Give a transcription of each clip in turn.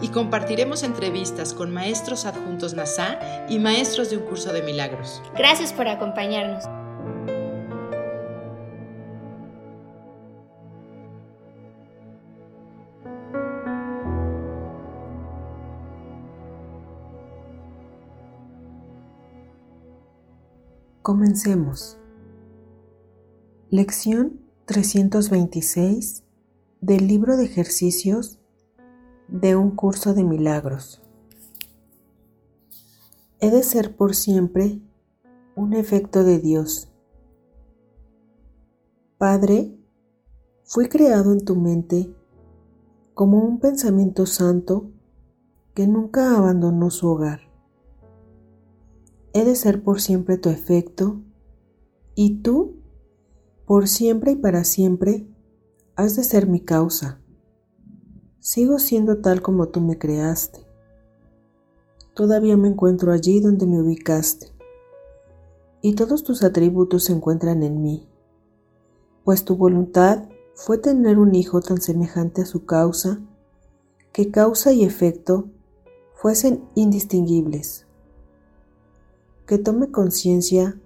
Y compartiremos entrevistas con maestros adjuntos NASA y maestros de un curso de milagros. Gracias por acompañarnos. Comencemos. Lección 326 del libro de ejercicios de un curso de milagros. He de ser por siempre un efecto de Dios. Padre, fui creado en tu mente como un pensamiento santo que nunca abandonó su hogar. He de ser por siempre tu efecto y tú por siempre y para siempre, has de ser mi causa. Sigo siendo tal como tú me creaste. Todavía me encuentro allí donde me ubicaste, y todos tus atributos se encuentran en mí, pues tu voluntad fue tener un hijo tan semejante a su causa, que causa y efecto fuesen indistinguibles. Que tome conciencia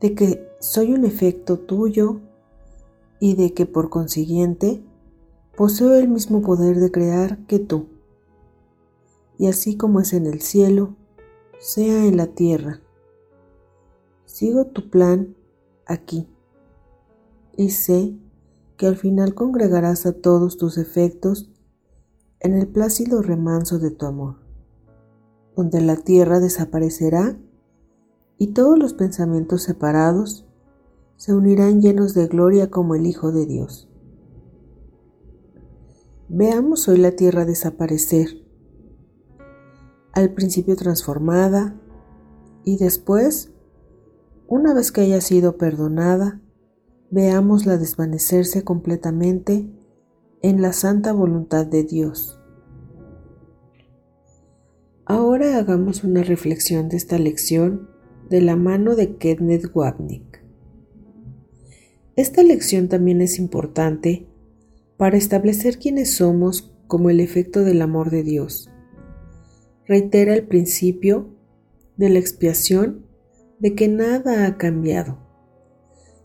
de que soy un efecto tuyo y de que por consiguiente poseo el mismo poder de crear que tú. Y así como es en el cielo, sea en la tierra. Sigo tu plan aquí y sé que al final congregarás a todos tus efectos en el plácido remanso de tu amor, donde la tierra desaparecerá y todos los pensamientos separados se unirán llenos de gloria como el Hijo de Dios. Veamos hoy la tierra desaparecer, al principio transformada y después, una vez que haya sido perdonada, veámosla desvanecerse completamente en la santa voluntad de Dios. Ahora hagamos una reflexión de esta lección de la mano de Kenneth Wapnick. Esta lección también es importante para establecer quiénes somos como el efecto del amor de Dios. Reitera el principio de la expiación de que nada ha cambiado.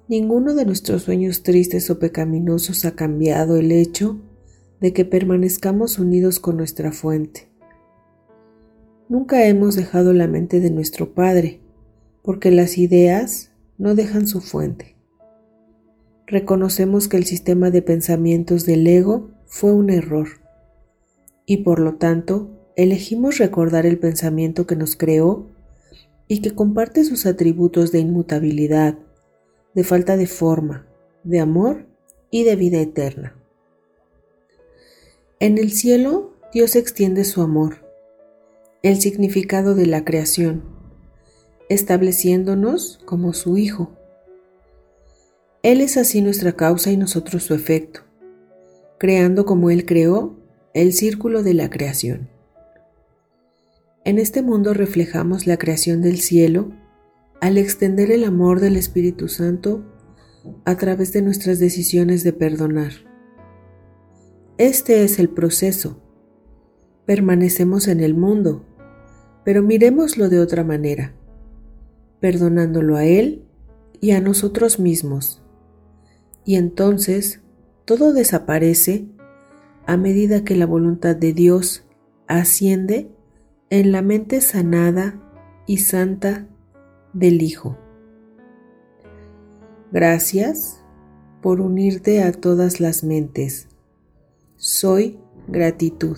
Ninguno de nuestros sueños tristes o pecaminosos ha cambiado el hecho de que permanezcamos unidos con nuestra fuente. Nunca hemos dejado la mente de nuestro Padre, porque las ideas no dejan su fuente reconocemos que el sistema de pensamientos del ego fue un error y por lo tanto elegimos recordar el pensamiento que nos creó y que comparte sus atributos de inmutabilidad, de falta de forma, de amor y de vida eterna. En el cielo Dios extiende su amor, el significado de la creación, estableciéndonos como su Hijo él es así nuestra causa y nosotros su efecto, creando como Él creó el círculo de la creación. En este mundo reflejamos la creación del cielo al extender el amor del Espíritu Santo a través de nuestras decisiones de perdonar. Este es el proceso. Permanecemos en el mundo, pero miremoslo de otra manera, perdonándolo a Él y a nosotros mismos y entonces todo desaparece a medida que la voluntad de Dios asciende en la mente sanada y santa del Hijo. Gracias por unirte a todas las mentes. Soy gratitud.